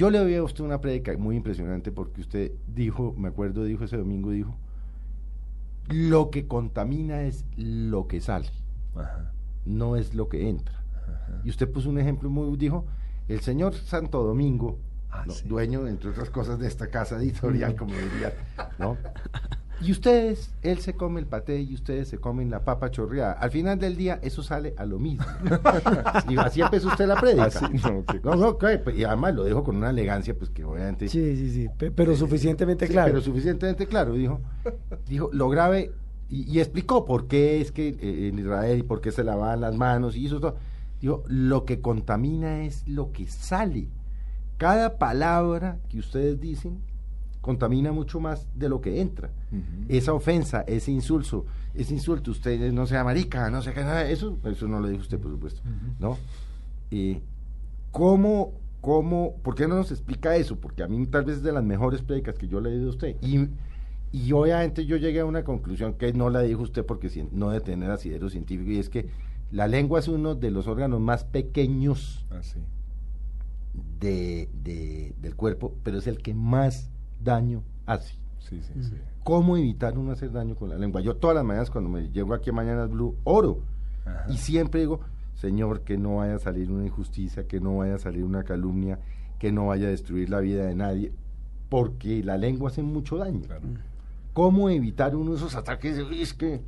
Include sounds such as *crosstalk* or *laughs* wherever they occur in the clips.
Yo le oí a usted una prédica muy impresionante porque usted dijo, me acuerdo, dijo ese domingo, dijo, lo que contamina es lo que sale, no es lo que entra. Y usted puso un ejemplo muy, dijo, el señor Santo Domingo, Ah, ¿no? sí. dueño, entre otras cosas, de esta casa editorial, como diría, ¿no? Y ustedes, él se come el paté y ustedes se comen la papa chorreada. Al final del día, eso sale a lo mismo. *laughs* y así empezó usted la prédica. Así, no, no, no, ¿qué? Pues, y además lo dijo con una elegancia, pues que obviamente... Sí, sí, sí, pe- pero suficientemente Sí, claro. Pero suficientemente claro, dijo. Dijo, lo grave, y, y explicó por qué es que eh, en Israel y por qué se lavaban las manos y eso todo. Dijo, lo que contamina es lo que sale. Cada palabra que ustedes dicen contamina mucho más de lo que entra. Esa ofensa, ese insulto, ese insulto, usted no sea marica, no sé qué, nada, eso, eso no lo dijo usted, por supuesto, ¿no? Eh, ¿Cómo, cómo, por qué no nos explica eso? Porque a mí tal vez es de las mejores prédicas que yo le he leído a usted. Y, y obviamente yo llegué a una conclusión que no la dijo usted porque no de tener asidero científico, y es que la lengua es uno de los órganos más pequeños de, de- del cuerpo, pero es el que más daño hace. Sí, sí, sí. ¿Cómo evitar uno hacer daño con la lengua? Yo todas las mañanas cuando me llego aquí a Mañanas Blue, oro. Ajá. Y siempre digo, Señor, que no vaya a salir una injusticia, que no vaya a salir una calumnia, que no vaya a destruir la vida de nadie, porque la lengua hace mucho daño. Claro. ¿Cómo evitar uno esos ataques? Es que...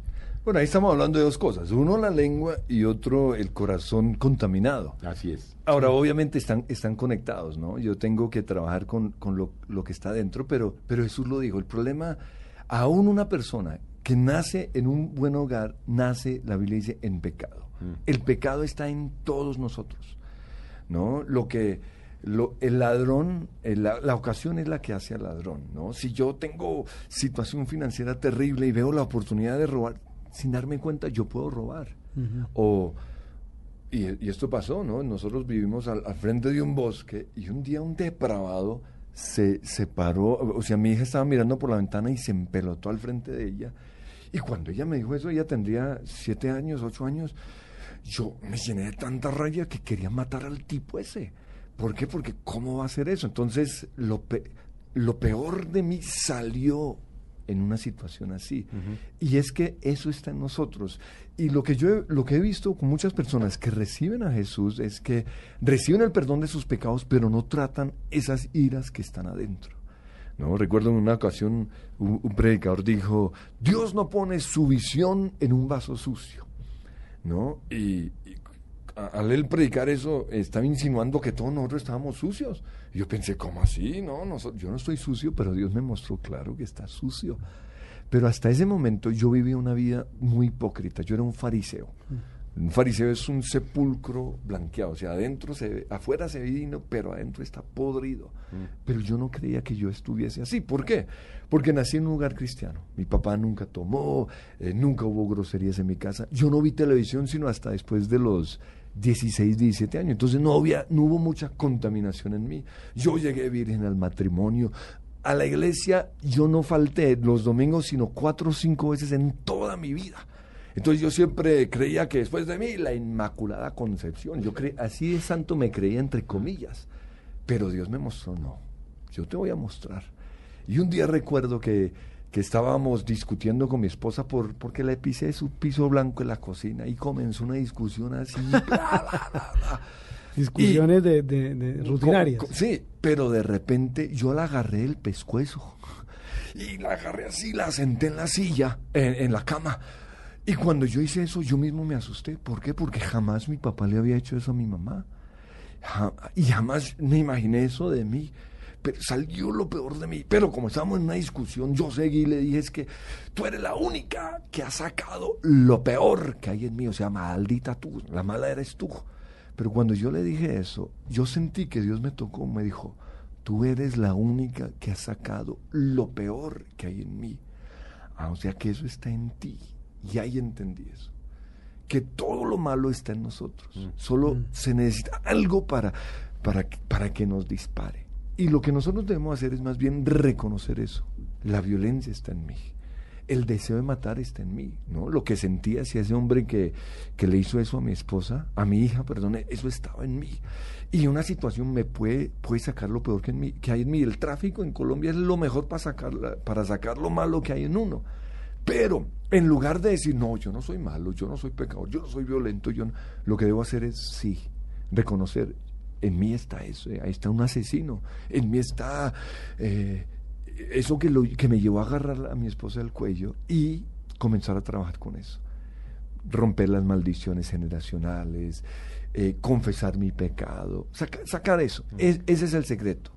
Bueno, ahí estamos hablando de dos cosas. Uno, la lengua y otro, el corazón contaminado. Así es. Ahora, obviamente están, están conectados, ¿no? Yo tengo que trabajar con, con lo, lo que está dentro, pero, pero Jesús lo dijo. El problema, aún una persona que nace en un buen hogar, nace, la Biblia dice, en pecado. El pecado está en todos nosotros, ¿no? Lo que... Lo, el ladrón, el- la, la ocasión es la que hace al ladrón, ¿no? Si yo tengo situación financiera terrible y veo la oportunidad de robar, sin darme cuenta, yo puedo robar. O, y, y esto pasó, ¿no? Nosotros vivimos al, al frente de un bosque y un día un depravado se, se paró, o sea, mi hija estaba mirando por la ventana y se empelotó al frente de ella. Y cuando ella me dijo eso, ella tendría siete años, ocho años, yo me llené de tanta raya que quería matar al tipo ese. ¿Por qué? Porque ¿cómo va a hacer eso? Entonces, lo, pe- lo peor de mí salió en una situación así. Y es que eso está en nosotros. Y lo que yo he, lo que he visto con muchas personas que reciben a Jesús es que reciben el perdón de sus pecados, pero no tratan esas iras que están adentro. ¿No? Recuerdo en una ocasión un, un predicador dijo, Dios no pone su visión en un vaso sucio. ¿no? Y, al él predicar eso, estaba insinuando que todos nosotros estábamos sucios. Y yo pensé, ¿cómo así? No, no yo no estoy sucio, pero Dios me mostró claro que está sucio. Pero hasta ese momento yo vivía una vida muy hipócrita. Yo era un fariseo. Un fariseo es un sepulcro blanqueado, o sea, adentro se ve, afuera se ve divino, pero adentro está podrido. Pero yo no creía que yo estuviese así. ¿Por qué? Porque nací en un lugar cristiano. Mi papá nunca tomó, eh, nunca hubo groserías en mi casa. Yo no vi televisión sino hasta después de los 16, 17 años. Entonces no, había, no hubo mucha contaminación en mí. Yo llegué virgen al matrimonio. A la iglesia yo no falté los domingos sino cuatro o cinco veces en toda mi vida. Entonces yo siempre creía que después de mí la Inmaculada Concepción, yo cre así de santo me creía entre comillas, pero Dios me mostró, no, yo te voy a mostrar. Y un día recuerdo que, que estábamos discutiendo con mi esposa por, porque le pisé su piso blanco en la cocina y comenzó una discusión así. bla, bla, bla, bla. *laughs* Discusiones de, de- de rutinarias. Sí, pero de repente yo la agarré del pescuezo y la agarré así, la senté en la silla, en, en la cama. Y cuando yo hice eso, yo mismo me asusté. ¿Por qué? Porque jamás mi papá le había hecho eso a mi mamá. Y jamás me imaginé eso de mí. Pero salió lo peor de mí. Pero como estábamos en una discusión, yo seguí y le dije, es que tú eres la única que ha sacado lo peor que hay en mí. O sea, maldita tú, la mala eres tú. Pero cuando yo le dije eso, yo sentí que Dios me tocó, me dijo, tú eres la única que ha sacado lo peor que hay en mí. Ah, o sea que eso está en ti. Y ahí entendí eso. Que todo lo malo está en nosotros. Solo se necesita algo para, para, para que nos dispare. Y lo que nosotros debemos hacer es más bien reconocer eso. La violencia está en mí. El deseo de matar está en mí, ¿no? Lo que sentía hacia ese hombre que, que le hizo eso a mi esposa, a mi hija, perdón, eso estaba en mí. Y una situación me puede, puede sacar lo peor que, hay en mí. El tráfico en Colombia es lo mejor para sacar, para sacar lo malo que hay en uno. Pero en lugar de decir, no, yo no soy malo, yo no soy pecador, yo no soy violento, yo no", lo que debo hacer es, sí, reconocer, en mí está eso, eh, ahí está un asesino, en mí está eh, eso que, lo, que me llevó a agarrar a mi esposa del cuello y comenzar a trabajar con eso. Romper las maldiciones generacionales, eh, confesar mi pecado, saca- sacar eso. Es- ese es el secreto.